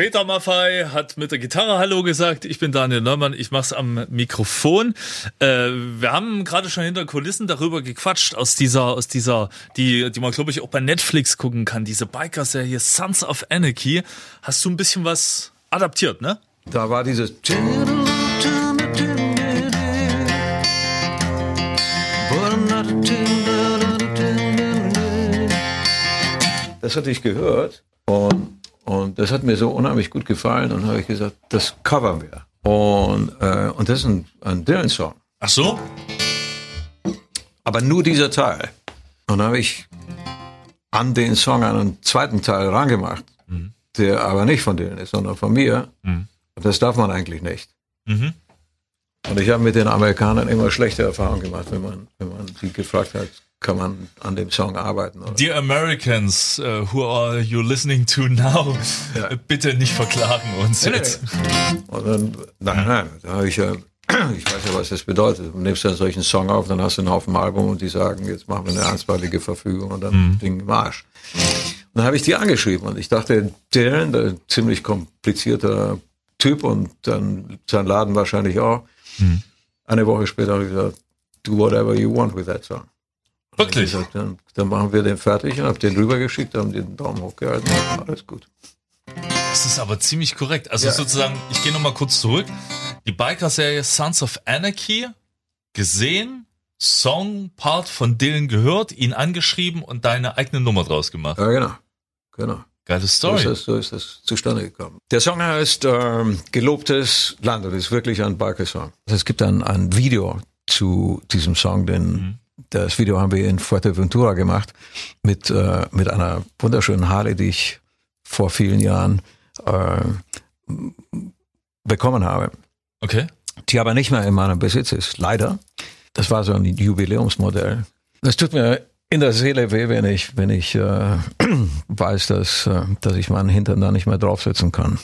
Peter Maffei hat mit der Gitarre Hallo gesagt. Ich bin Daniel Neumann. Ich mach's am Mikrofon. Äh, wir haben gerade schon hinter Kulissen darüber gequatscht aus dieser, aus dieser, die, die man glaube ich auch bei Netflix gucken kann. Diese Biker-Serie Sons of Anarchy. Hast du ein bisschen was adaptiert, ne? Da war dieses. Das hatte ich gehört und, und das hat mir so unheimlich gut gefallen und habe ich gesagt, das covern wir. Und, äh, und das ist ein, ein Dylan-Song. Ach so? Aber nur dieser Teil. Und dann habe ich an den Song einen zweiten Teil rangemacht, mhm. der aber nicht von Dylan ist, sondern von mir. Mhm. Und das darf man eigentlich nicht. Mhm. Und ich habe mit den Amerikanern immer schlechte Erfahrungen gemacht, wenn man, wenn man die gefragt hat, kann man an dem Song arbeiten. Oder? Dear Americans, uh, who are you listening to now? Ja. Bitte nicht verklagen uns nee, jetzt. Und dann, nein, nein, da habe ich ja, ich weiß ja, was das bedeutet. Du nimmst dann solchen Song auf, dann hast du einen Haufen Album und die sagen, jetzt machen wir eine ernstweilige Verfügung und dann mhm. Ding im Arsch. Und dann habe ich die angeschrieben und ich dachte, Dylan, der ziemlich komplizierter Typ und dann sein Laden wahrscheinlich auch. Mhm. Eine Woche später habe ich gesagt, do whatever you want with that song. Wirklich? Gesagt, dann, dann, machen wir den fertig und habe den rübergeschickt, haben den Daumen hochgehalten, alles gut. Das ist aber ziemlich korrekt. Also ja. sozusagen, ich gehe nochmal kurz zurück. Die Biker-Serie Sons of Anarchy gesehen, Song, Part von Dylan gehört, ihn angeschrieben und deine eigene Nummer draus gemacht. Ja, genau. Genau. Geile Story. So ist, das, so ist das zustande gekommen. Der Song heißt ähm, Gelobtes Land. Das ist wirklich ein Biker-Song. Also es gibt ein, ein Video zu diesem Song, den mhm. Das Video haben wir in Fuerteventura gemacht mit, äh, mit einer wunderschönen Harley, die ich vor vielen Jahren äh, bekommen habe. Okay. Die aber nicht mehr in meinem Besitz ist, leider. Das war so ein Jubiläumsmodell. Das tut mir in der Seele weh, wenn ich, wenn ich äh, weiß, dass, äh, dass ich meinen Hintern da nicht mehr draufsetzen kann.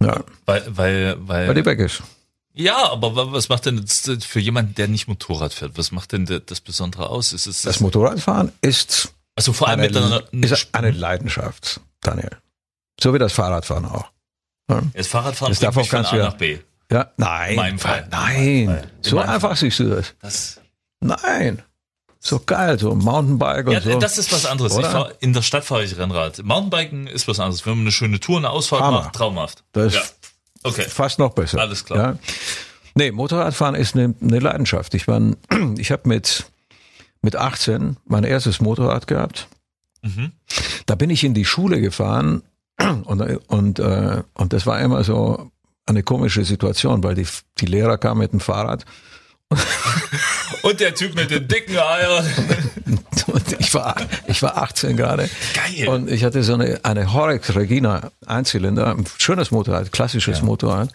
Ja. Weil, weil, weil. Weil die weg ist. Ja, aber was macht denn für jemanden, der nicht Motorrad fährt? Was macht denn das Besondere aus? Ist es das, das Motorradfahren ist, also vor allem eine, mit einer, ist eine Leidenschaft, Daniel. So wie das Fahrradfahren auch. Ja? Das Fahrradfahren das darf auch von A nach B. Ja, nein. In meinem Fall. Nein. Nein. So einfach Fall. siehst du das. das. Nein. So geil, so Mountainbike und ja, so. das ist was anderes. Fahr, in der Stadt fahre ich Rennrad. Mountainbiken ist was anderes. Wenn man eine schöne Tour, eine Ausfahrt Hammer. macht, traumhaft. Das ja. Okay. fast noch besser. Alles klar. Ja. Nee, Motorradfahren ist eine, eine Leidenschaft. Ich, mein, ich habe mit, mit 18 mein erstes Motorrad gehabt. Mhm. Da bin ich in die Schule gefahren und, und, äh, und das war immer so eine komische Situation, weil die, die Lehrer kamen mit dem Fahrrad Und der Typ mit den dicken Eiern. Und ich war, ich war 18 gerade. Geil. Und ich hatte so eine, eine Horex Regina Einzylinder, ein schönes Motorrad, klassisches ja. Motorrad.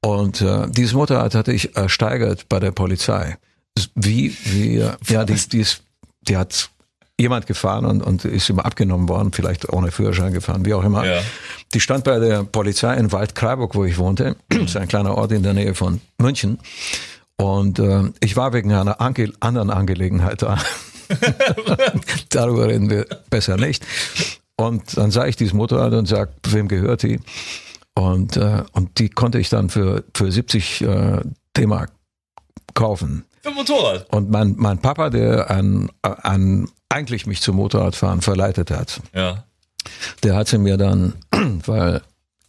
Und äh, dieses Motorrad hatte ich ersteigert bei der Polizei. Wie, wie, ja, die, die, ist, die hat jemand gefahren und, und ist immer abgenommen worden, vielleicht ohne Führerschein gefahren, wie auch immer. Ja. Die stand bei der Polizei in Waldkraiburg, wo ich wohnte. Das ist ein kleiner Ort in der Nähe von München. Und äh, ich war wegen einer Ange anderen Angelegenheit da. Darüber reden wir besser nicht. Und dann sah ich dieses Motorrad und sag, wem gehört die? Und, äh, und die konnte ich dann für, für 70 äh, D-Mark kaufen. Für Motorrad? Und mein, mein Papa, der an, an eigentlich mich zum Motorradfahren verleitet hat, ja. der hat sie mir dann, weil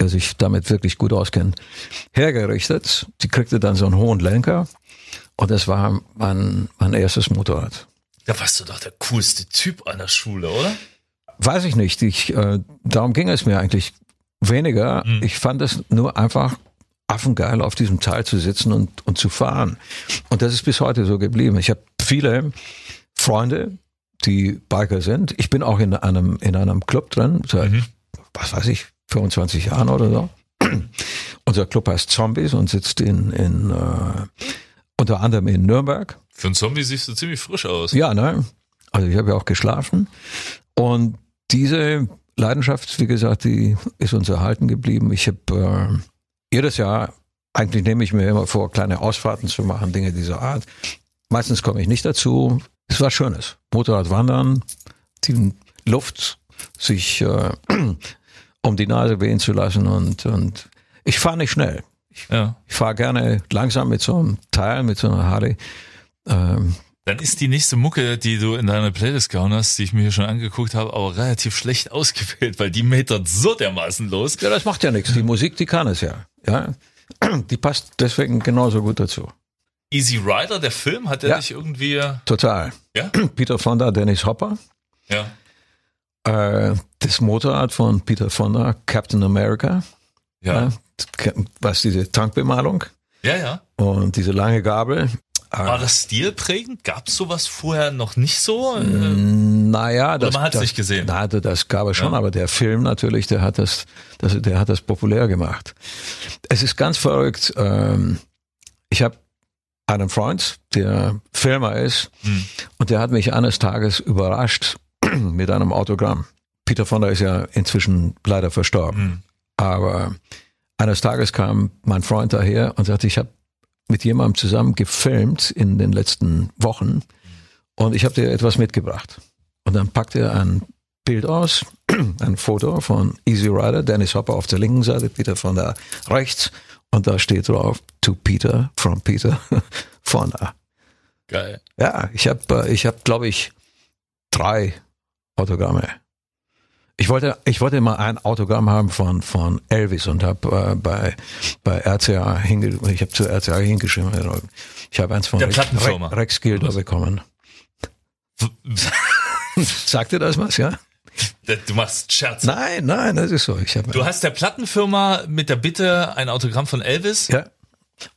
sich damit wirklich gut auskennt, hergerichtet. Sie kriegte dann so einen hohen Lenker und das war mein, mein erstes Motorrad. Da warst du doch der coolste Typ an der Schule, oder? Weiß ich nicht. Ich, äh, darum ging es mir eigentlich weniger. Hm. Ich fand es nur einfach affengeil, auf diesem Teil zu sitzen und, und zu fahren. Und das ist bis heute so geblieben. Ich habe viele Freunde, die Biker sind. Ich bin auch in einem, in einem Club drin, seit, mhm. was weiß ich, 25 Jahren oder so. Unser Club heißt Zombies und sitzt in, in äh, unter anderem in Nürnberg. Für einen Zombie siehst du ziemlich frisch aus. Ja, ne? Also ich habe ja auch geschlafen. Und diese Leidenschaft, wie gesagt, die ist uns erhalten geblieben. Ich habe äh, jedes Jahr, eigentlich nehme ich mir immer vor, kleine Ausfahrten zu machen, Dinge dieser Art. Meistens komme ich nicht dazu. Es war Schönes. Motorradwandern, die Luft, sich äh, um die Nase wehen zu lassen und, und ich fahre nicht schnell. Ich, Ja. ich fahre gerne langsam mit so einem Teil, mit so einer Harley. Ähm, Dann ist die nächste Mucke, die du in deiner Playlist gehauen hast, die ich mir hier schon angeguckt habe, aber relativ schlecht ausgewählt, weil die metert so dermaßen los. ja, das macht ja nichts. Die Musik, die kann es ja. ja. Die passt deswegen genauso gut dazu. Easy Rider, der Film, hat der Ja. dich irgendwie, ja? Total. Peter Fonda, Dennis Hopper. Ja. Äh, das Motorrad von Peter Fonda, Captain America. Ja. Ja, was diese Tankbemalung Ja, ja. und diese lange Gabel. War das stilprägend? Gab es sowas vorher noch nicht so? Äh, Naja, das, man hat's das, nicht gesehen? Na, das gab es schon, Ja. aber der Film natürlich, der hat das, das, der hat das populär gemacht. Es ist ganz verrückt. Ähm, ich habe einen Freund, der Filmer ist, Hm. und der hat mich eines Tages überrascht mit einem Autogramm. Peter Fonda ist ja inzwischen leider verstorben. Hm. Aber eines Tages kam mein Freund daher und sagte, ich habe mit jemandem zusammen gefilmt in den letzten Wochen und ich habe dir etwas mitgebracht. Und dann packte er ein Bild aus, ein Foto von Easy Rider, Dennis Hopper auf der linken Seite, Peter von der rechts und da steht drauf, to Peter, from Peter, Fonda. Geil. Ja, ich habe, ich hab, glaube ich, drei Autogramme. Ich wollte, ich wollte mal ein Autogramm haben von von Elvis und habe äh, bei bei RCA hinge, ich habe zu RCA hingeschrieben. Ich habe eins von Der Rex. Rex, Rex Gilder bekommen. Sagt dir das was, ja? Du machst Scherz. Nein, nein, das ist so. Ich habe Du hast der Plattenfirma mit der Bitte ein Autogramm von Elvis. ja,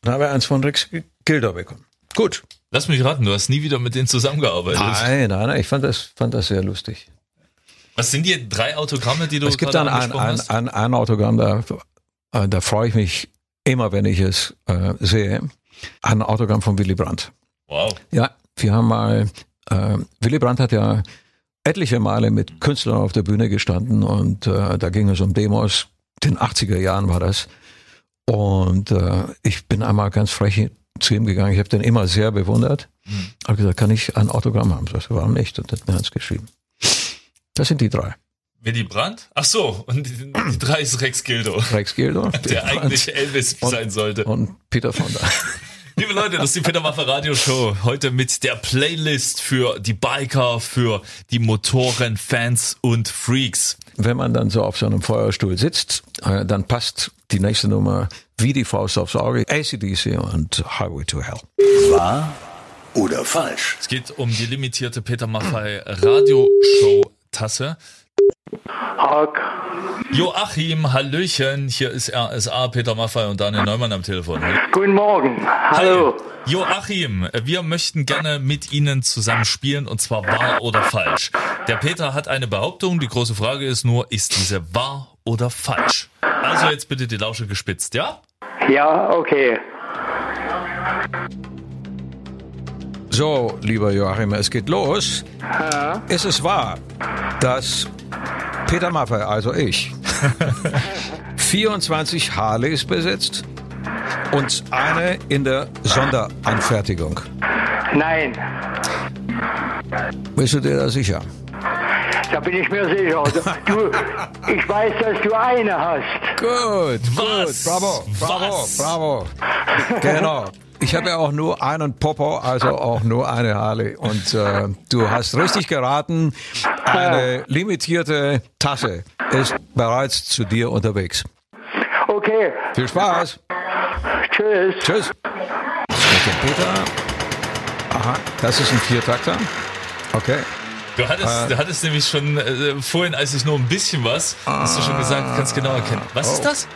dann habe ich eins von Rex Gilder bekommen. Gut. Lass mich raten, du hast nie wieder mit denen zusammengearbeitet. Nein, nein, nein, ich fand das fand das sehr lustig. Was sind die drei Autogramme, die du Es gibt dann ein, ein, hast? ein, ein Autogramm, da, äh, da freue ich mich immer, wenn ich es äh, sehe. Ein Autogramm von Willy Brandt. Wow. Ja, wir haben mal, äh, Willy Brandt hat ja etliche Male mit Künstlern auf der Bühne gestanden und äh, da ging es um Demos. In den 80er Jahren war das. Und äh, ich bin einmal ganz frech zu ihm gegangen. Ich habe den immer sehr bewundert. Mhm. Habe gesagt, kann ich ein Autogramm haben? Das warum nicht? Und hat mir eins geschrieben. Das sind die drei. Willy Brandt? Ach so, und die, die drei ist Rex Gildo, Rex Gildo, der eigentlich Elvis sein sollte. und Peter Fonda. Liebe Leute, das ist die Peter Maffay Radio Show. Heute mit der Playlist für die Biker, für die Motorenfans und Freaks. Wenn man dann so auf so einem Feuerstuhl sitzt, äh, dann passt die nächste Nummer wie die Faust aufs Auge. ACDC und Highway to Hell. Wahr oder falsch? Es geht um die limitierte Peter Maffay Radio Show Tasse. Haag. Joachim, Hallöchen, hier ist RSA, Peter Maffay und Daniel Neumann am Telefon. Guten Morgen. Hallo. Joachim, wir möchten gerne mit Ihnen zusammen spielen und zwar wahr oder falsch. Der Peter hat eine Behauptung, die große Frage ist nur, ist diese wahr oder falsch? Also jetzt bitte die Lausche gespitzt, ja? Ja, okay. So, lieber Joachim, es geht los. Ist es wahr, dass Peter Maffay, also ich, 24 Harleys besitzt und eine in der Sonderanfertigung? Nein, Bist du dir da sicher? da bin ich mir sicher. Du, ich weiß, dass du eine hast. Gut, Was? gut, bravo, bravo, Was? bravo. Genau. Ich habe ja auch nur einen Popo, also auch nur eine Harley. Und äh, du hast richtig geraten. Eine limitierte Tasse ist bereits zu dir unterwegs. Okay, Viel Spaß. tschüss. Tschüss. Mit dem Peter. Aha, das ist ein Viertakter. Okay. Du hattest, du hattest nämlich schon äh, vorhin, als ich nur ein bisschen was, hast du schon gesagt, kannst genau erkennen. Was ist Oh. das?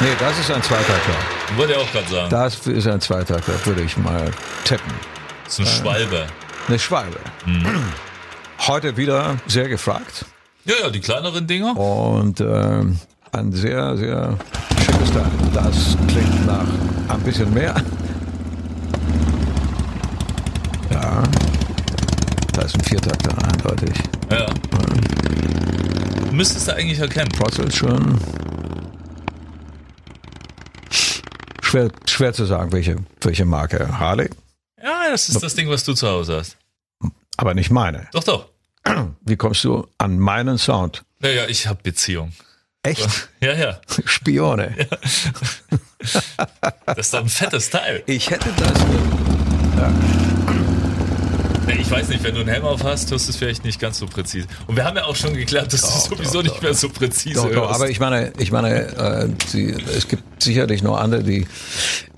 Nee, das ist ein Zweitakter. Wollte ich auch gerade sagen. Das ist ein Zweitakter, würde ich mal tippen. Das ist eine Schwalbe. Eine Schwalbe. Heute wieder sehr gefragt. Ja, ja, die kleineren Dinger. Und ähm, ein sehr, sehr schönes Teil. Das klingt nach ein bisschen mehr. Ja, da ist ein Viertakter eindeutig. Ja. Müsstest du eigentlich erkennen. Trotzdem schon schwer, schwer zu sagen, welche, welche Marke. Harley, Ja, das ist das Ding, was du zu Hause hast. aber nicht meine. Doch, doch. Wie kommst du an meinen Sound? Naja, ich habe Beziehung. Echt? Ja, ja. Spione. Das ist doch ein fettes Teil. Ich hätte das. Nee, Ich weiß nicht, wenn du einen Helm auf hast, hörst du es vielleicht nicht ganz so präzise. Und wir haben ja auch schon geklärt, dass du sowieso nicht mehr so präzise Doch, doch, hörst. aber ich meine, ich meine, äh, die, es gibt sicherlich noch andere, die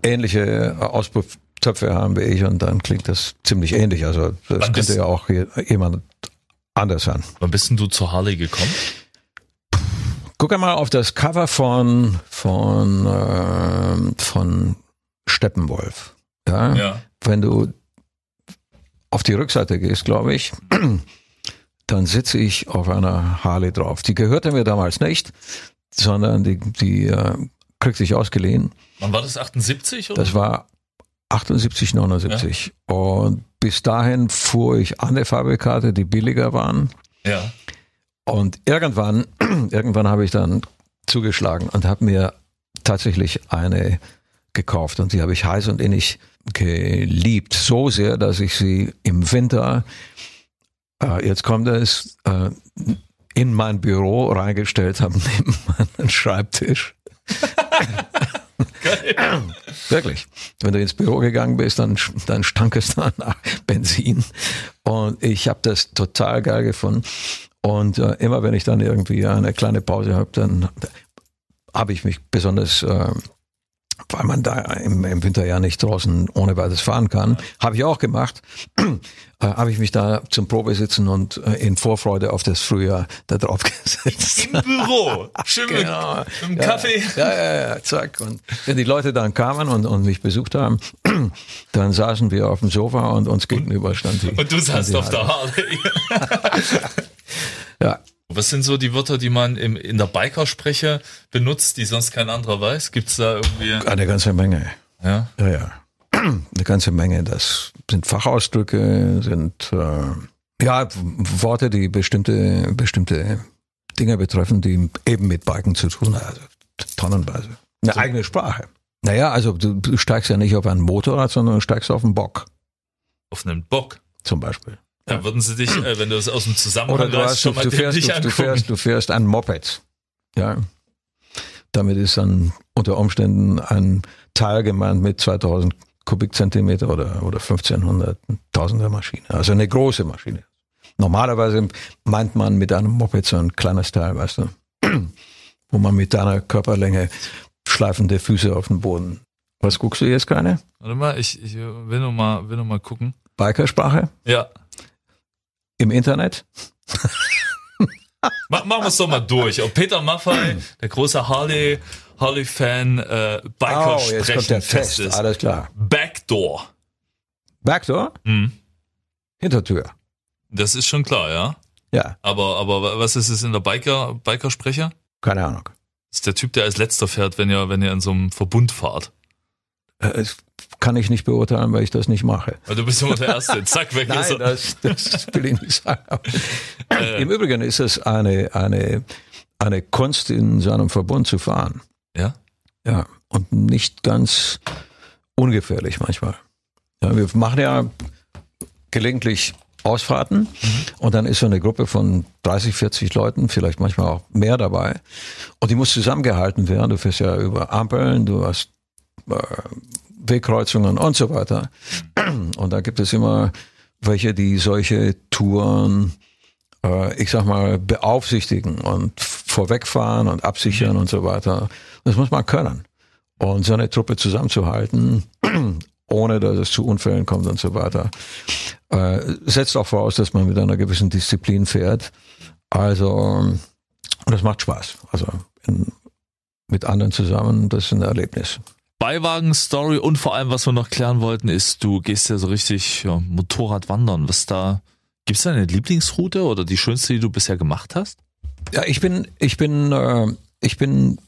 ähnliche Auspufftöpfe haben wie ich und dann klingt das ziemlich ähnlich. Also das Wann könnte ja auch je- jemand anders sein. Wann bist denn du zur Harley gekommen? Guck einmal auf das Cover von von ähm, von Steppenwolf. Ja? Ja. Wenn du auf die Rückseite gehst, glaube ich, dann sitze ich auf einer Harley drauf. Die gehörte mir damals nicht, sondern die die äh, kriegte ich ausgeliehen. Wann war das? 78 oder? Das war 78, 79. Und bis dahin fuhr ich andere Fabrikate, die billiger waren. ja. Und irgendwann, irgendwann habe ich dann zugeschlagen und habe mir tatsächlich eine gekauft und die habe ich heiß und innig geliebt. So sehr, dass ich sie im Winter, äh, jetzt kommt es, äh, in mein Büro reingestellt habe, neben meinen Schreibtisch. Wirklich. Wenn du ins Büro gegangen bist, dann, dann stank es da nach Benzin. Und ich habe das total geil gefunden. Und äh, immer wenn ich dann irgendwie eine kleine Pause habe, dann habe ich mich besonders, äh, weil man da im, im Winter ja nicht draußen ohne weiteres fahren kann, habe ich auch gemacht, äh, habe ich mich da zum Probesitzen und äh, in Vorfreude auf das Frühjahr da drauf gesetzt. Im Büro. Schön Genau. dem Ja, Kaffee. Ja, ja, ja, zack. Und wenn die Leute dann kamen und, und mich besucht haben, dann saßen wir auf dem Sofa und uns gegenüber stand die. Und du saßt auf der. Harley. Ja, Was sind so die Wörter, die man im, in der Bikerspreche benutzt, die sonst kein anderer weiß? Gibt's da irgendwie? eine ganze Menge. Ja. Ja, ja. Eine ganze Menge. Das sind Fachausdrücke, sind äh, ja Worte, die bestimmte bestimmte Dinge betreffen, die eben mit Biken zu tun haben. Also tonnenweise. Eine eigene Sprache. Naja, also du, du steigst ja nicht auf ein Motorrad, sondern du steigst auf einen Bock, Auf einen Bock. zum Beispiel. Da würden sie dich, äh, wenn du es aus dem Zusammenhang Oder du, hast, schon du, mal du, fährst, dich du, du, fährst, du fährst ein Moped. Ja. Damit ist dann unter Umständen ein Teil gemeint mit 2000 Kubikzentimeter oder, oder 1500, 1000er Maschine. Also eine große Maschine. Normalerweise meint man mit einem Moped so ein kleines Teil, weißt du, wo man mit deiner Körperlänge schleifende Füße auf den Boden. Was guckst du jetzt, Kleine? Warte mal, ich, ich will noch mal, will noch mal gucken. Bikersprache Ja. Im Internet? Mach, machen wir es doch mal durch. Ob Peter Maffei, der große Harley, Harley-Fan, äh, Biker Oh, jetzt kommt der fest Test. ist. Alles klar. Backdoor. Backdoor? Hm. Hintertür. Das ist schon klar, ja. Ja, Aber, aber was ist es in der Biker, Bikersprecher? keine Ahnung. Das ist der Typ, der als letzter fährt, wenn ihr, wenn ihr in so einem Verbund fahrt. Äh, kann ich nicht beurteilen, weil ich das nicht mache. Du bist immer der Erste. Zack, weg ist er. das, das will ich nicht sagen. Im Übrigen ist es eine, eine, eine Kunst, in so einem Verbund zu fahren. Ja? Ja, und nicht ganz ungefährlich manchmal. Ja, wir machen ja gelegentlich Ausfahrten und dann ist so eine Gruppe von 30, 40 Leuten, vielleicht manchmal auch mehr dabei und die muss zusammengehalten werden. Du fährst ja über Ampeln, du hast äh, Wegkreuzungen und so weiter. Und da gibt es immer welche, die solche Touren, äh, ich sag mal, beaufsichtigen und vorwegfahren und absichern und so weiter. Das muss man können. Und so eine Truppe zusammenzuhalten, ohne dass es zu Unfällen kommt und so weiter, äh, setzt auch voraus, dass man mit einer gewissen Disziplin fährt. Also, das macht Spaß. Also in, mit anderen zusammen, das ist ein Erlebnis. Beiwagen-Story und vor allem, was wir noch klären wollten, ist, du gehst ja so richtig ja, Motorrad wandern. Was da, gibt's da eine Lieblingsroute oder die schönste, die du bisher gemacht hast? Ja, ich bin, ich bin, äh, ich bin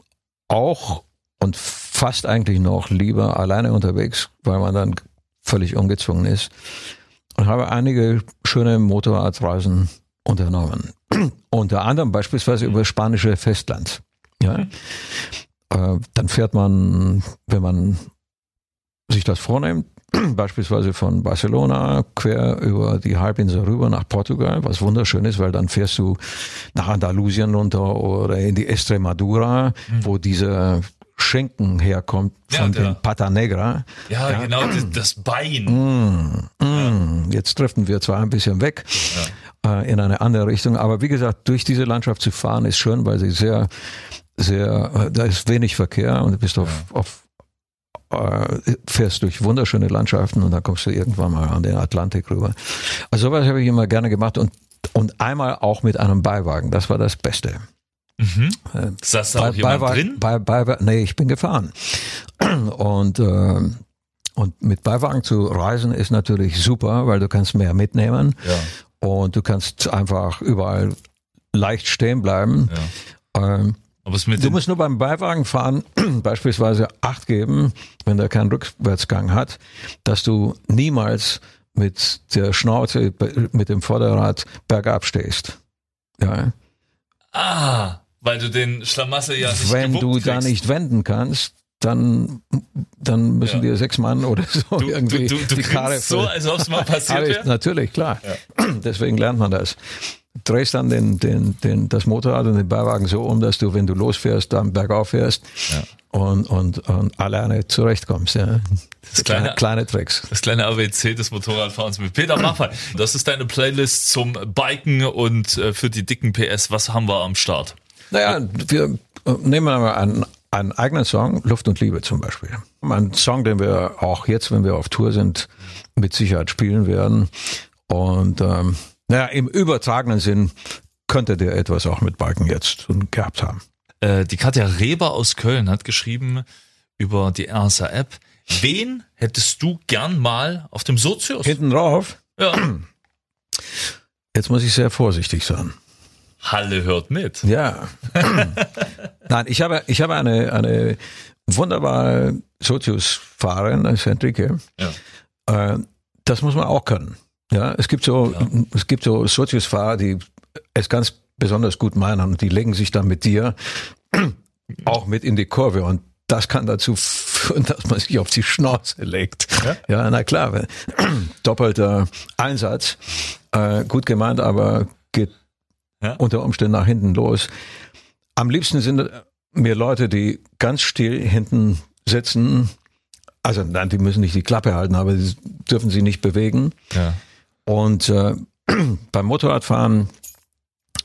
auch und fast eigentlich noch lieber alleine unterwegs, weil man dann völlig ungezwungen ist und habe einige schöne Motorradreisen unternommen. Unter anderem beispielsweise über spanische Festland. Ja. Äh, dann fährt man, wenn man sich das vornimmt, beispielsweise von Barcelona quer über die Halbinsel rüber nach Portugal, was wunderschön ist, weil dann fährst du nach Andalusien runter oder in die Estremadura, wo diese Schinken herkommt Ja, von der- den Pata Negra. Ja, genau, das, das Bein. Mm, Jetzt driften wir zwar ein bisschen weg äh, in eine andere Richtung, aber wie gesagt, durch diese Landschaft zu fahren ist schön, weil sie sehr, sehr, äh, da ist wenig Verkehr und du bist auf, auf äh, fährst durch wunderschöne Landschaften und dann kommst du irgendwann mal an den Atlantik rüber. Also sowas habe ich immer gerne gemacht und und einmal auch mit einem Beiwagen. Das war das Beste. Mhm. Saß da auch jemand Beiwagen- drin? Bei, bei, nee, ich bin gefahren. Und, ähm, und mit Beiwagen zu reisen ist natürlich super, weil du kannst mehr mitnehmen Ja, und du kannst einfach überall leicht stehen bleiben. ja. Ähm, Aber es mit du musst nur beim Beiwagen fahren beispielsweise Acht geben, wenn der keinen Rückwärtsgang hat, dass du niemals mit der Schnauze, mit dem Vorderrad bergab stehst. Ja. ah, weil du den Schlamassel ja nicht wenn du gewuppt da kriegst. nicht wenden kannst, dann, dann müssen Ja. dir sechs Mann oder so Du, irgendwie du, du, du die Karre grinst so, als ob es mal passiert wäre. Natürlich, klar. Deswegen lernt man das. Drehst dann den, den, den, das Motorrad und den Beiwagen so um, dass du, wenn du losfährst, dann bergauf fährst und, und, und alleine zurechtkommst. Ja. Das kleine, kleine- Tricks. Das kleine ABC des Motorradfahrens mit Peter Maffay. Das ist deine Playlist zum Biken und äh, für die dicken PS. Was haben wir am Start? Naja, wir äh, nehmen mal einen, einen eigenen Song, Luft und Liebe zum Beispiel. Ein Song, den wir auch jetzt, wenn wir auf Tour sind, mit Sicherheit spielen werden. Und ähm, naja, im übertragenen Sinn könnte der etwas auch mit Balken jetzt gehabt haben. Äh, die Katja Reber aus Köln hat geschrieben über die RSA-App. Wen hättest du gern mal auf dem Sozius? Hinten drauf, Ja. jetzt muss ich sehr vorsichtig sein. Halle hört mit. Ja. Nein, ich habe, ich habe eine, eine wunderbare Sozius-Fahrerin, das ist Henrike. Ja. Äh, das muss man auch können. Ja, es gibt so, es gibt so Sozius-Fahrer, die es ganz besonders gut meinen und die legen sich dann mit dir auch mit in die Kurve und das kann dazu führen, dass man sich auf die Schnauze legt. Ja, na klar, doppelter Einsatz, äh, gut gemeint, aber geht Ja. unter Umständen nach hinten los. Am liebsten sind mir Leute, die ganz still hinten sitzen. Also nein, die müssen nicht die Klappe halten, aber die dürfen sie nicht bewegen. Ja. Und äh, beim Motorradfahren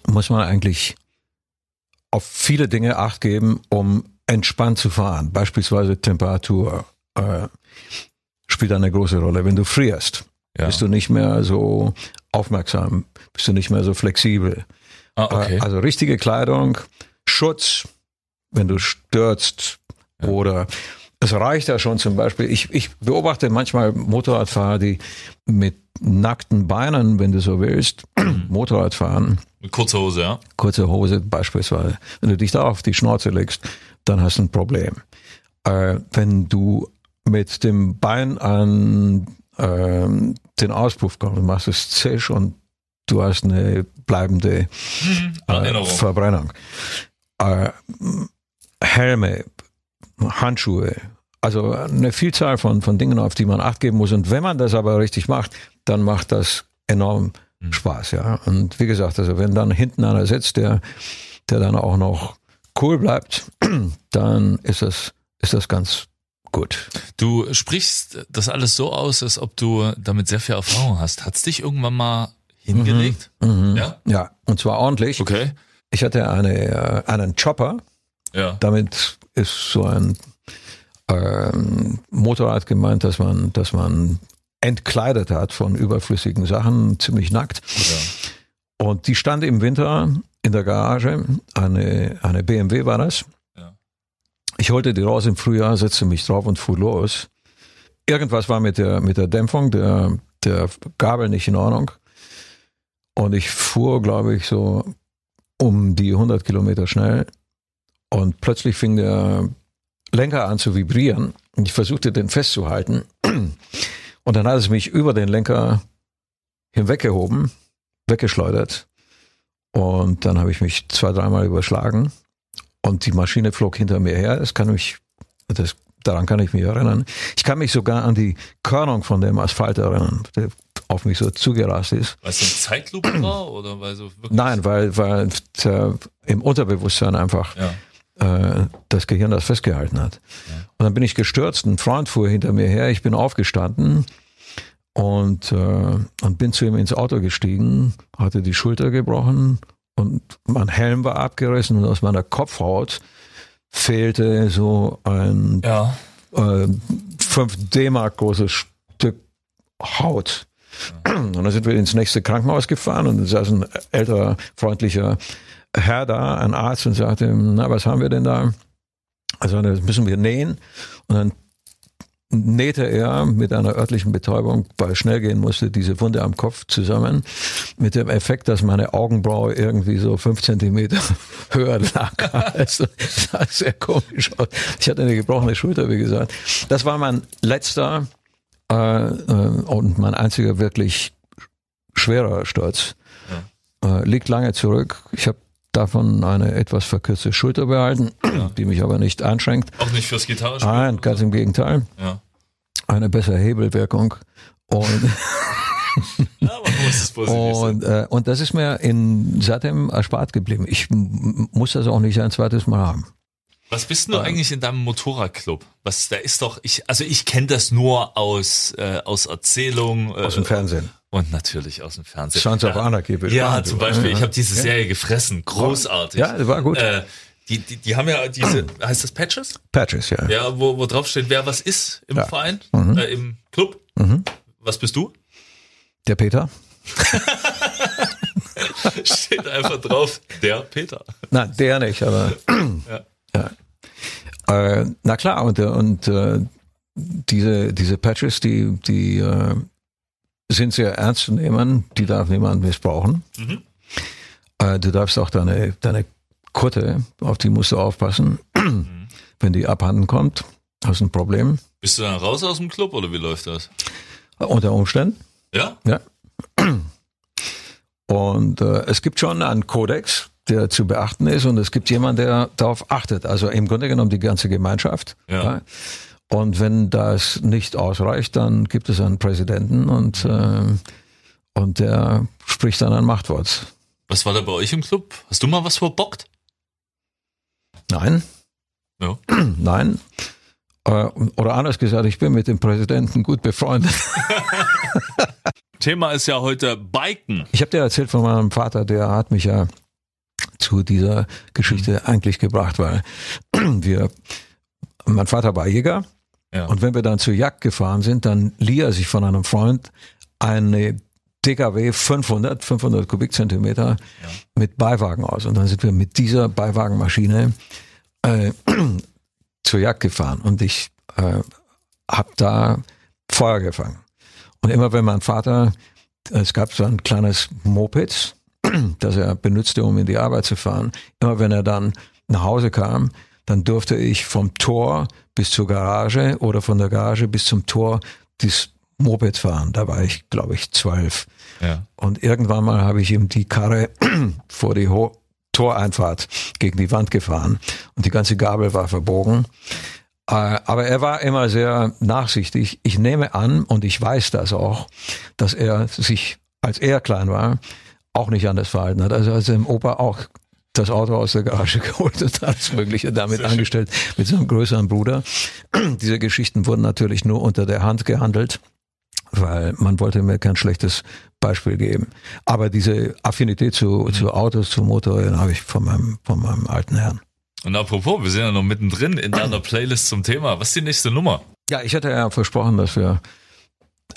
muss man eigentlich auf viele Dinge Acht geben, um entspannt zu fahren. Beispielsweise Temperatur äh, spielt eine große Rolle. Wenn du frierst, Ja. bist du nicht mehr so aufmerksam, bist du nicht mehr so flexibel. Ah, okay. Äh, Also richtige Kleidung, Schutz, wenn du stürzt oder es reicht ja schon zum Beispiel, ich, ich beobachte manchmal Motorradfahrer, die mit nackten Beinen, wenn du so willst, Motorrad fahren, Mit kurzer Hose, ja. kurze Hose beispielsweise. Wenn du dich da auf die Schnauze legst, dann hast du ein Problem. Äh, wenn du mit dem Bein an ähm, den Auspuff kommst, machst es zisch und du hast eine bleibende äh. Verbrennung. Äh, Helme, Handschuhe, also eine Vielzahl von, von Dingen, auf die man Acht geben muss. Und wenn man das aber richtig macht, dann macht das enorm Spaß, ja. Und wie gesagt, also wenn dann hinten einer sitzt, der, der dann auch noch cool bleibt, dann ist das, ist das ganz gut. Du sprichst das alles so aus, als ob du damit sehr viel Erfahrung hast. Hat's dich irgendwann mal hingelegt? Ja. Ja, und zwar ordentlich. Okay. Ich hatte eine, äh, einen Chopper, Ja. damit ist so ein ähm, Motorrad gemeint, dass man, dass man entkleidet hat von überflüssigen Sachen, ziemlich nackt. Und die stand im Winter in der Garage, eine, eine BMW war das. Ja. Ich holte die raus im Frühjahr, setzte mich drauf und fuhr los. Irgendwas war mit der, mit der Dämpfung, der, der Gabel nicht in Ordnung. Und ich fuhr, glaube ich, so um die 100 Kilometer schnell. Und plötzlich fing der Lenker an zu vibrieren. Und ich versuchte, den festzuhalten. Und dann hat es mich über den Lenker hinweggehoben, weggeschleudert. Und dann habe ich mich zwei, dreimal überschlagen. Und die Maschine flog hinter mir her. Das kann mich, das daran kann ich mich erinnern. Ich kann mich sogar an die Körnung von dem Asphalt erinnern, der auf mich so zugerast ist. Weil es so ein Zeitlupe war oder weil so wirklich. Nein, weil, weil äh, im Unterbewusstsein einfach Ja. Äh, das Gehirn das festgehalten hat. Und dann bin ich gestürzt, ein Freund fuhr hinter mir her, ich bin aufgestanden und, äh, und bin zu ihm ins Auto gestiegen, hatte die Schulter gebrochen und mein Helm war abgerissen und aus meiner Kopfhaut fehlte so ein Ja. äh, 5 D-Mark großes Stück Haut. Und dann sind wir ins nächste Krankenhaus gefahren und da saß ein älterer, freundlicher Herr da, ein Arzt, und sagte, na, was haben wir denn da? Also das müssen wir nähen. Und dann nähte er mit einer örtlichen Betäubung, weil es schnell gehen musste, diese Wunde am Kopf zusammen, mit dem Effekt, dass meine Augenbraue irgendwie so fünf Zentimeter höher lag. Also, das sah sehr komisch aus. Ich hatte eine gebrochene Schulter, wie gesagt. Das war mein letzter äh, äh, und mein einziger wirklich schwerer Sturz. Äh, liegt lange zurück. Ich habe davon eine etwas verkürzte Schulter behalten, die mich aber nicht einschränkt. Auch nicht fürs Gitarrespielen. Nein, ganz im Gegenteil. Ja. Eine bessere Hebelwirkung. Und, ja, und, äh, und das ist mir in, seitdem erspart geblieben. Ich muss das auch nicht ein zweites Mal haben. Was bist du eigentlich in deinem Motorradclub? Was, da ist doch, ich, also ich kenne das nur aus, äh, aus Erzählungen. Äh, Aus dem Fernsehen. Und natürlich aus dem Fernsehen. Sons of Anarchy Ja, zum? Beispiel. Ich habe diese Serie gefressen. Großartig. Ja, war gut. Äh, die, die, die haben ja diese, heißt das Patches? Patches, ja. Ja, wo, wo drauf steht, wer was ist im Ja. Verein, Mhm. äh, im Club. Was bist du? Der Peter? Steht einfach drauf, der Peter. Nein, der nicht, aber Ja. ja. Äh, na klar, und, und äh, diese, diese Patches, die, die äh, sind sehr ernst zu nehmen, die darf niemand missbrauchen. Mhm. Äh, du darfst auch deine, deine Kutte, auf die musst du aufpassen. Mhm. Wenn die abhanden kommt, hast du ein Problem. Bist du dann raus aus dem Club oder wie läuft das? Unter Umständen. Ja? Ja. Und äh, es gibt schon einen Kodex, der zu beachten ist und es gibt jemanden, der darauf achtet. Also im Grunde genommen die ganze Gemeinschaft. Ja. Und wenn das nicht ausreicht, dann gibt es einen Präsidenten und, äh, und der spricht dann ein Machtwort. Was war da bei euch im Club? Hast du mal was verbockt? Nein, Ja. nein. Äh, oder anders gesagt, ich bin mit dem Präsidenten gut befreundet. Thema ist ja heute Biken. Ich habe dir erzählt von meinem Vater, der hat mich ja zu dieser Geschichte eigentlich gebracht, weil wir, mein Vater war Jäger Ja. und wenn wir dann zur Jagd gefahren sind, dann lieh er sich von einem Freund eine DKW 500, 500 Kubikzentimeter mit Beiwagen aus und dann sind wir mit dieser Beiwagenmaschine äh, zur Jagd gefahren und ich äh, habe da Feuer gefangen. Und immer wenn mein Vater, es gab so ein kleines Moped, das er benutzte, um in die Arbeit zu fahren, immer wenn er dann nach Hause kam, dann durfte ich vom Tor bis zur Garage oder von der Garage bis zum Tor das Moped fahren. Da war ich, glaube ich, zwölf. Ja. Und irgendwann mal habe ich ihm die Karre vor die Ho Toreinfahrt gegen die Wand gefahren und die ganze Gabel war verbogen. Äh, Aber er war immer sehr nachsichtig. Ich nehme an, und ich weiß das auch, dass er sich, als er klein war, auch nicht anders verhalten hat. Also als dem Opa auch das Auto aus der Garage geholt und alles Mögliche damit Sehr schön. angestellt mit seinem größeren Bruder. Diese Geschichten wurden natürlich nur unter der Hand gehandelt, weil man wollte mir kein schlechtes Beispiel geben. Aber diese Affinität zu, zu Autos, zu Motorrädern habe ich von meinem, von meinem alten Herrn. Und apropos, wir sind ja noch mittendrin in deiner Playlist zum Thema. Was ist die nächste Nummer? Ja, ich hatte ja versprochen, dass wir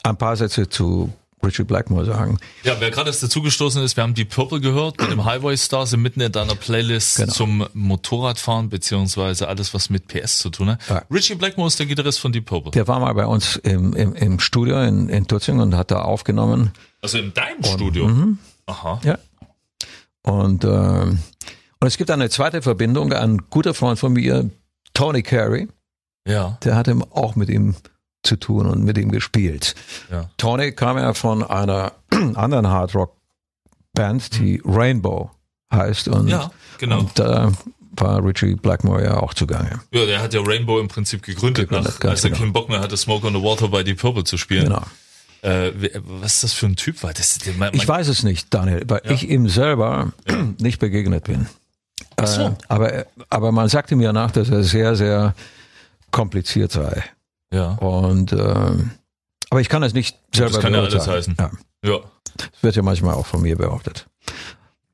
ein paar Sätze zu Richie Blackmore sagen. Ja, wer gerade erst dazugestoßen ist, wir haben die Purple gehört mit dem Highway Star, sind mitten in deiner Playlist Genau. zum Motorradfahren beziehungsweise alles, was mit PS zu tun hat. Ja. Richie Blackmore ist der Gitarrist von Deep Purple. Der war mal bei uns im, im, im Studio in, in Tutzing und hat da aufgenommen. Also in deinem Studio. Mhm. Aha. Ja. Und, äh, und es gibt eine zweite Verbindung. Ein guter Freund von mir, Tony Carey, Ja. der hatte auch mit ihm zu tun und mit ihm gespielt. Ja. Tony kam ja von einer anderen Hardrock-Band, die Rainbow heißt. Und, Ja, genau. und da war Richie Blackmore ja auch zugange. Ja, der hat ja Rainbow im Prinzip gegründet, Gegründet, nach, als er genau. keinen Bock mehr hatte, Smoke on the Water bei Deep Purple zu spielen. Genau. Äh, was ist das für ein Typ? War das, der, man, Ich weiß es nicht, Daniel, weil ich ihm selber nicht begegnet bin. Ach so. Äh, aber, aber man sagte mir nach, dass er sehr, sehr kompliziert sei. Ja, Und ähm, aber ich kann es nicht selber das kann ja alles heißen. Ja, ja. das wird ja manchmal auch von mir behauptet.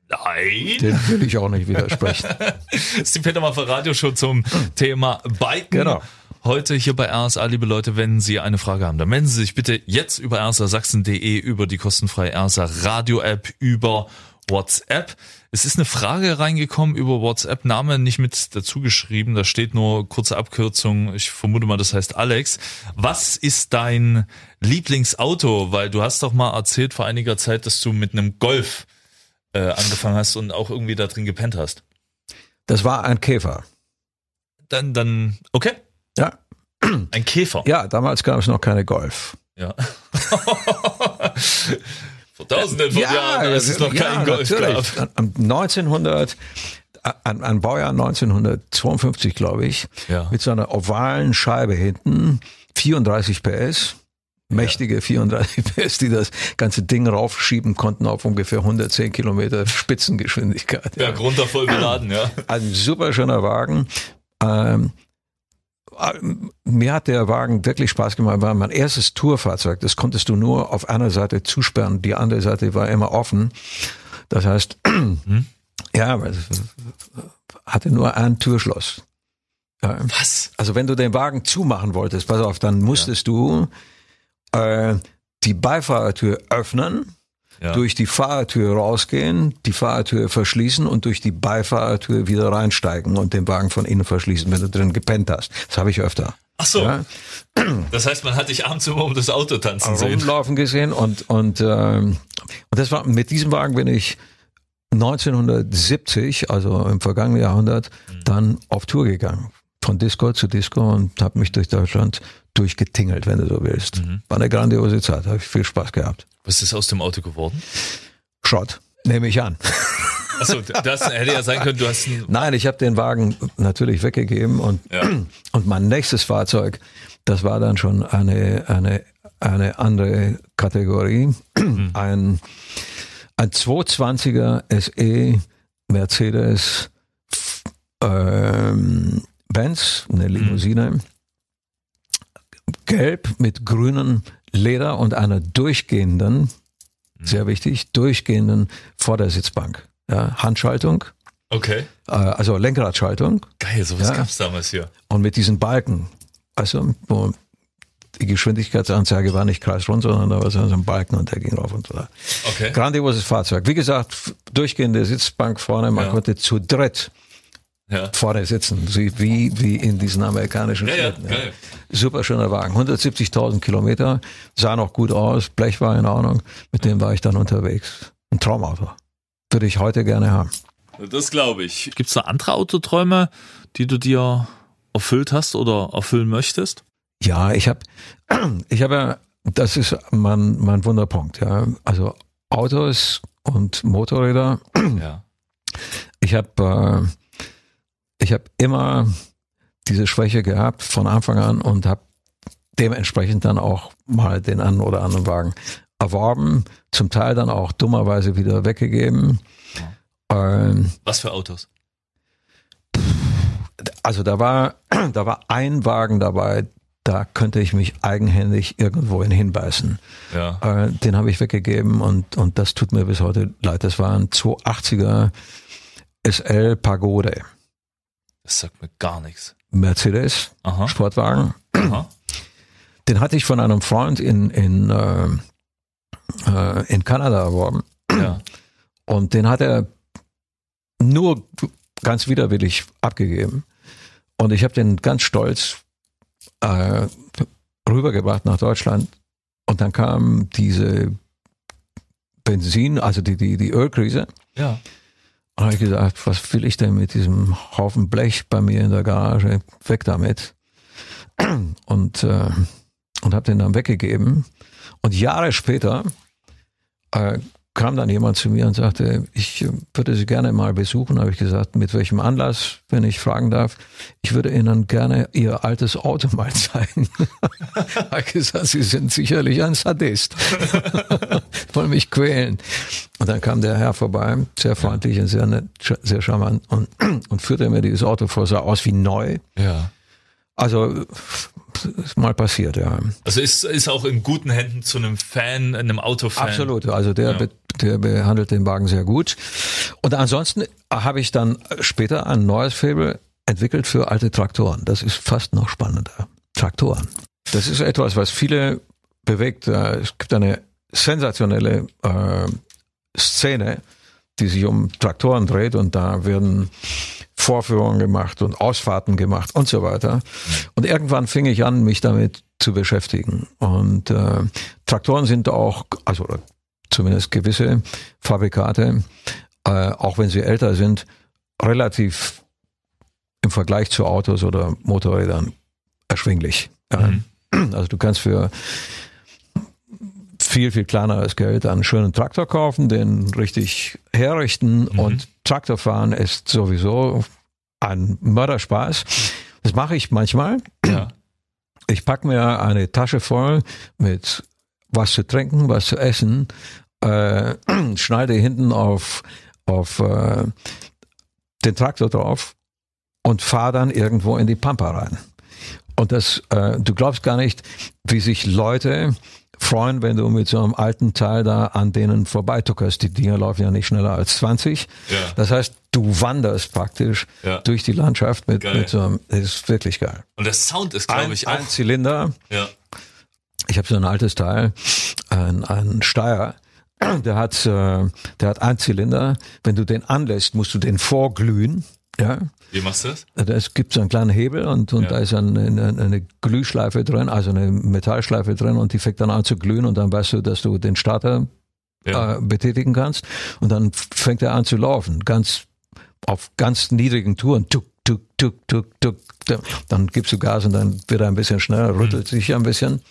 Nein. Dem will ich auch nicht widersprechen. ist die Petermacher Radio schon zum Thema Biken. Genau. Heute hier bei RSA, liebe Leute, wenn Sie eine Frage haben, dann melden Sie sich bitte jetzt über rsasachsen.de, über die kostenfreie RSA Radio App, über WhatsApp. Es ist eine Frage reingekommen über WhatsApp, Name nicht mit dazu geschrieben, da steht nur kurze Abkürzung, ich vermute mal, das heißt Alex. Was ist dein Lieblingsauto? Weil du hast doch mal erzählt vor einiger Zeit, dass du mit einem Golf äh, angefangen hast und auch irgendwie da drin gepennt hast. Das war ein Käfer. Dann, dann, okay. Ja, Ein Käfer. ja damals gab es noch keine Golf. Ja. Vor tausenden von Jahren, als es noch keinen Golf natürlich. gab. An- an 1900, an, an Baujahr 1952, glaube ich, Ja. mit so einer ovalen Scheibe hinten, 34 PS, mächtige 34 PS, die das ganze Ding raufschieben konnten auf ungefähr 110 Kilometer Spitzengeschwindigkeit. Berg runter voll beladen, ja. Ein super schöner Wagen. Ähm, äh, mir hat der Wagen wirklich Spaß gemacht. War mein erstes Tourfahrzeug. Das konntest du nur auf einer Seite zusperren. Die andere Seite war immer offen. Das heißt, ja, aber es hatte nur ein Türschloss. Ja. Was? Also wenn du den Wagen zumachen wolltest, pass auf, dann musstest du äh, die Beifahrertür öffnen Ja. durch die Fahrertür rausgehen, die Fahrertür verschließen und durch die Beifahrertür wieder reinsteigen und den Wagen von innen verschließen, wenn du drin gepennt hast. Das habe ich öfter. Ach so. Ja. Das heißt, man hat dich abends immer um das Auto tanzen sehen. Rumlaufen gesehen und und ähm, und das war mit diesem Wagen bin ich 1970, also im vergangenen Jahrhundert, dann auf Tour gegangen. Von Disco zu Disco und habe mich durch Deutschland durchgetingelt, wenn du so willst. War eine grandiose Zeit, habe ich viel Spaß gehabt. Was ist aus dem Auto geworden? Schrott, nehme ich an. Achso, das hätte ja sein können, du hast ein, Nein, ich habe den Wagen natürlich weggegeben und, Ja. und mein nächstes Fahrzeug, das war dann schon eine, eine, eine andere Kategorie. Ein, ein 220er SE Mercedes ähm, Benz, eine Limousine, gelb mit grünem Leder und einer durchgehenden, sehr wichtig, durchgehenden Vordersitzbank. Ja, Handschaltung, okay. äh, also Lenkradschaltung Geil, sowas Ja. gab's damals hier. und mit diesen Balken, also die Geschwindigkeitsanzeige war nicht kreisrund, sondern da war so ein Balken und der ging rauf und runter. Okay. Grandioses Fahrzeug. Wie gesagt, durchgehende Sitzbank vorne, man Ja. konnte zu dritt Ja. vorne sitzen, wie, wie in diesen amerikanischen Ja, ja, Städten. geil. Super schöner Wagen, 170.000 Kilometer, sah noch gut aus, Blech war in Ordnung, mit dem war ich dann unterwegs. Ein Traumauto. Würde ich heute gerne haben. Das glaube ich. Gibt's noch andere Autoträume, die du dir erfüllt hast oder erfüllen möchtest? Ja, ich habe, ich habe, ja, das ist mein, mein Wunderpunkt. Ja, also Autos und Motorräder. Ja. Ich habe, äh, ich habe immer diese Schwäche gehabt von Anfang an und habe dementsprechend dann auch mal den einen oder anderen Wagen erworben, zum Teil dann auch dummerweise wieder weggegeben. Ähm, Was für Autos? also da war, da war ein Wagen dabei, da könnte ich mich eigenhändig irgendwohin hinbeißen. Ja. Äh, den habe ich weggegeben und, und das tut mir bis heute leid. Das war ein 280er SL Pagode. Das sagt mir gar nichts. Mercedes Aha. Sportwagen. Aha. Den hatte ich von einem Freund in, in, äh, äh, in Kanada erworben. Ja. Und den hat er nur ganz widerwillig abgegeben. Und ich habe den ganz stolz äh, rübergebracht nach Deutschland. Und dann kam diese Benzin, also die, die, die Ölkrise. Ja. Habe ich gesagt, was will ich denn mit diesem Haufen Blech bei mir in der Garage? Weg damit. Und, äh, und habe den dann weggegeben. Und Jahre später äh, kam dann jemand zu mir und sagte, ich äh, würde Sie gerne mal besuchen. Habe ich gesagt, mit welchem Anlass, wenn ich fragen darf. Ich würde Ihnen gerne Ihr altes Auto mal zeigen. Habe gesagt, Sie sind sicherlich ein Sadist. Wollen mich quälen. Und dann kam der Herr vorbei, sehr freundlich und sehr nett, sehr charmant und, und führte mir dieses Auto vor, sah aus wie neu. Ja. Also ist mal passiert, ja. Also ist, ist auch in guten Händen zu einem Fan, einem Autofan. Absolut. Also der, Ja. be der behandelt den Wagen sehr gut. Und ansonsten habe ich dann später ein neues Faible entwickelt für alte Traktoren. Das ist fast noch spannender. Traktoren. Das ist etwas, was viele bewegt. Äh, Es gibt eine sensationelle äh, Szene, die sich um Traktoren dreht und da werden Vorführungen gemacht und Ausfahrten gemacht und so weiter. Und irgendwann fing ich an, mich damit zu beschäftigen. Und äh, Traktoren sind auch, also zumindest gewisse Fabrikate, äh, auch wenn sie älter sind, relativ im Vergleich zu Autos oder Motorrädern erschwinglich. Ja. Also du kannst für viel, viel kleineres Geld einen schönen Traktor kaufen, den richtig herrichten und Traktorfahren ist sowieso ein Mörderspaß. Das mache ich manchmal. Ja. Ich pack mir eine Tasche voll mit was zu trinken, was zu essen, äh, schneide hinten auf, auf äh, den Traktor drauf und fahre dann irgendwo in die Pampa rein. Und das, äh, du glaubst gar nicht, wie sich Leute freuen, wenn du mit so einem alten Teil da an denen vorbeituckerst. Die Dinger laufen ja nicht schneller als 20. Ja. Das heißt, du wanderst praktisch Ja. durch die Landschaft mit, Geil. mit so einem, das ist wirklich geil. Und der Sound ist, glaube Ein, ich, auch. ein Zylinder, Ja. ich habe so ein altes Teil, ein, ein Steyr, der hat, äh, der hat einen Zylinder. Wenn du den anlässt, musst du den vorglühen. Ja, Wie machst du das? es gibt so einen kleinen Hebel und, und Ja. da ist eine, eine, eine Glühschleife drin, also eine Metallschleife drin und die fängt dann an zu glühen und dann weißt du, dass du den Starter Ja. äh, betätigen kannst und dann fängt er an zu laufen, ganz auf ganz niedrigen Touren, tuk, tuk, tuk, tuk, tuk. Dann gibst du Gas und dann wird er ein bisschen schneller, rüttelt sich ein bisschen.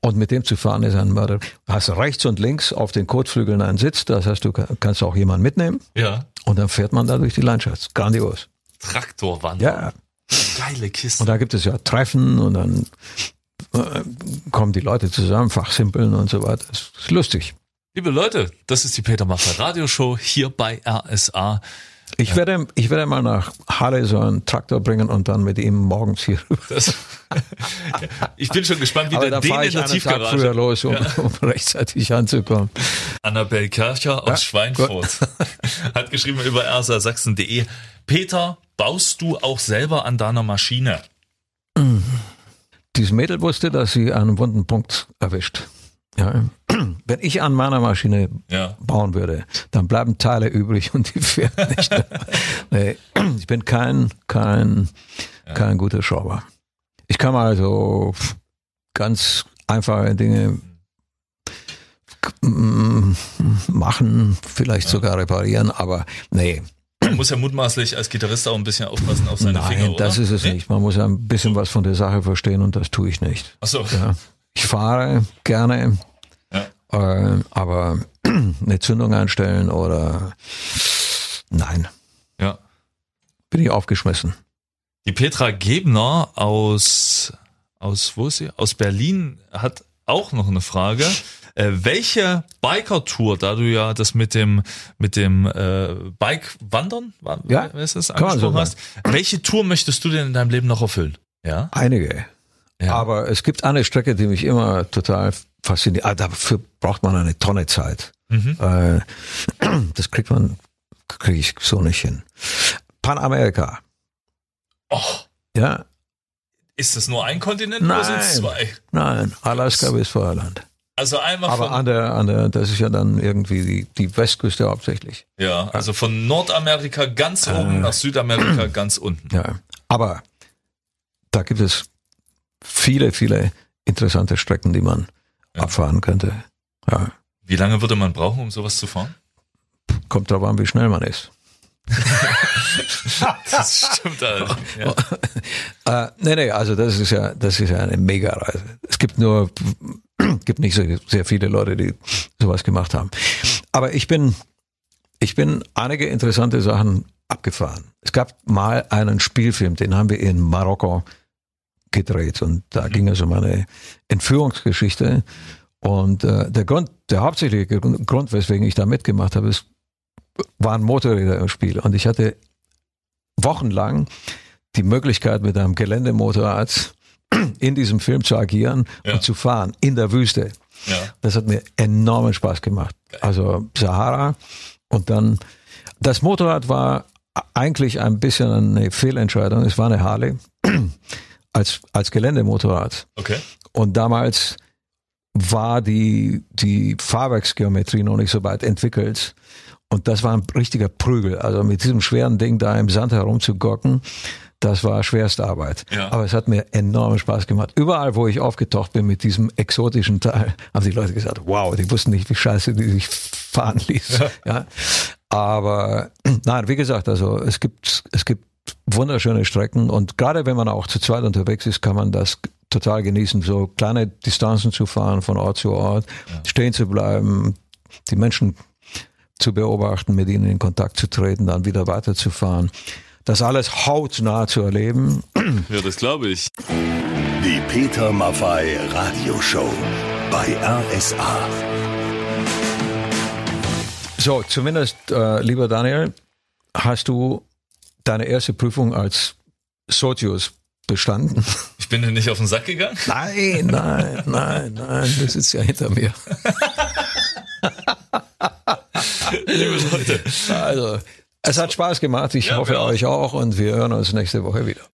Und mit dem zu fahren ist ein Mörder. Hast rechts und links auf den Kotflügeln einen Sitz, das heißt, du kann- kannst auch jemanden mitnehmen ja. Und dann fährt man da durch die Landschaft. Grandios. Traktorwand. Ja, Geile Kiste. und da gibt es ja Treffen und dann äh, kommen die Leute zusammen, fachsimpeln und so weiter. Das ist lustig. Liebe Leute, das ist die Peter Maffay Radioshow hier bei RSA. Ich werde, ich werde mal nach Halle so einen Traktor bringen und dann mit ihm morgens hier rüber. Das, ich bin schon gespannt, wie Aber der den in der einen Tag früher Tiefgarage. los, um, um rechtzeitig anzukommen. Annabel Kercher aus Ja, Schweinfurt hat geschrieben über rsasachsen.de. Peter, baust du auch selber an deiner Maschine? Dieses Mädel wusste, dass sie einen wunden Punkt erwischt. Ja. Wenn ich an meiner Maschine Ja. bauen würde, dann bleiben Teile übrig und die fährt nicht. nee, ich bin kein, kein, kein guter Schrauber. Ich kann mal so ganz einfache Dinge mm, machen, vielleicht sogar reparieren, aber nee, Man muss ja mutmaßlich als Gitarrist auch ein bisschen aufpassen auf seine nein, Finger, oder? das ist es Nee? nicht. Man muss ja ein bisschen was von der Sache verstehen und das tue ich nicht. Ach so. Ja. Ich fahre gerne, Ja. äh, aber eine Zündung einstellen oder nein, ja. bin ich aufgeschmissen. Die Petra Gebner aus, aus, wo ist sie? Aus Berlin hat auch noch eine Frage. Äh, welche Biker-Tour, da du ja das mit dem, mit dem äh, Bike-Wandern, wa- Ja, ist das, angesprochen hast, welche Tour möchtest du denn in deinem Leben noch erfüllen? Ja? Einige. Ja. Aber es gibt eine Strecke, die mich immer total fasziniert. Ah, dafür braucht man eine Tonne Zeit. Mhm. Äh, das kriegt man, kriege ich so nicht hin. Panamerika. Oh, Ja, ist das nur ein Kontinent oder sind es Nein. zwei? nein, Alaska bis Feuerland. Also einmal Aber von, an der, an der, das ist ja dann irgendwie die, die Westküste hauptsächlich. ja, also von Nordamerika ganz oben nach Südamerika ganz unten. Ja, aber da gibt es viele, viele interessante Strecken, die man Ja. abfahren könnte. Ja, Wie lange würde man brauchen, um sowas zu fahren? kommt drauf an, wie schnell man ist. Das stimmt halt. Ja. Äh, nee, nee, also das ist ja, das ist ja eine Mega-Reise. Es gibt nur, gibt nicht so sehr viele Leute, die sowas gemacht haben. aber ich bin, ich bin einige interessante Sachen abgefahren. Es gab mal einen Spielfilm, den haben wir in Marokko gedreht und da ging es um eine Entführungsgeschichte. Und äh, der Grund, der hauptsächliche Grund, weswegen ich da mitgemacht habe, ist, waren Motorräder im Spiel. Und ich hatte wochenlang die Möglichkeit, mit einem Geländemotorrad in diesem Film zu agieren Ja. und zu fahren in der Wüste. Ja. Das hat mir enormen Spaß gemacht. Also Sahara und dann das Motorrad war eigentlich ein bisschen eine Fehlentscheidung. Es war eine Harley als als Geländemotorrad Okay. und damals war die die Fahrwerksgeometrie noch nicht so weit entwickelt und das war ein richtiger Prügel. Also mit diesem schweren Ding da im Sand herumzugocken, das war Schwerstarbeit. Ja. Aber es hat mir enormen Spaß gemacht. Überall, wo ich aufgetaucht bin mit diesem exotischen Teil, haben die Leute gesagt, wow, die wussten nicht, wie scheiße die sich fahren ließ. Ja. Aber nein, wie gesagt, also es gibt, es gibt wunderschöne Strecken und gerade wenn man auch zu zweit unterwegs ist, kann man das total genießen, so kleine Distanzen zu fahren von Ort zu Ort, stehen zu bleiben, die Menschen zu beobachten, mit ihnen in Kontakt zu treten, dann wieder weiterzufahren. Das alles hautnah zu erleben. Ja, das glaube ich. Die Peter Maffei Radioshow bei RSA. So, zumindest, äh, lieber Daniel, hast du deine erste Prüfung als Sozius bestanden? Ich bin dir nicht auf den Sack gegangen. Nein, nein, nein, nein, das ist ja hinter mir. Liebe Leute. Also, es hat Spaß gemacht. Ich Ja, hoffe auch. euch auch und wir hören uns nächste Woche wieder.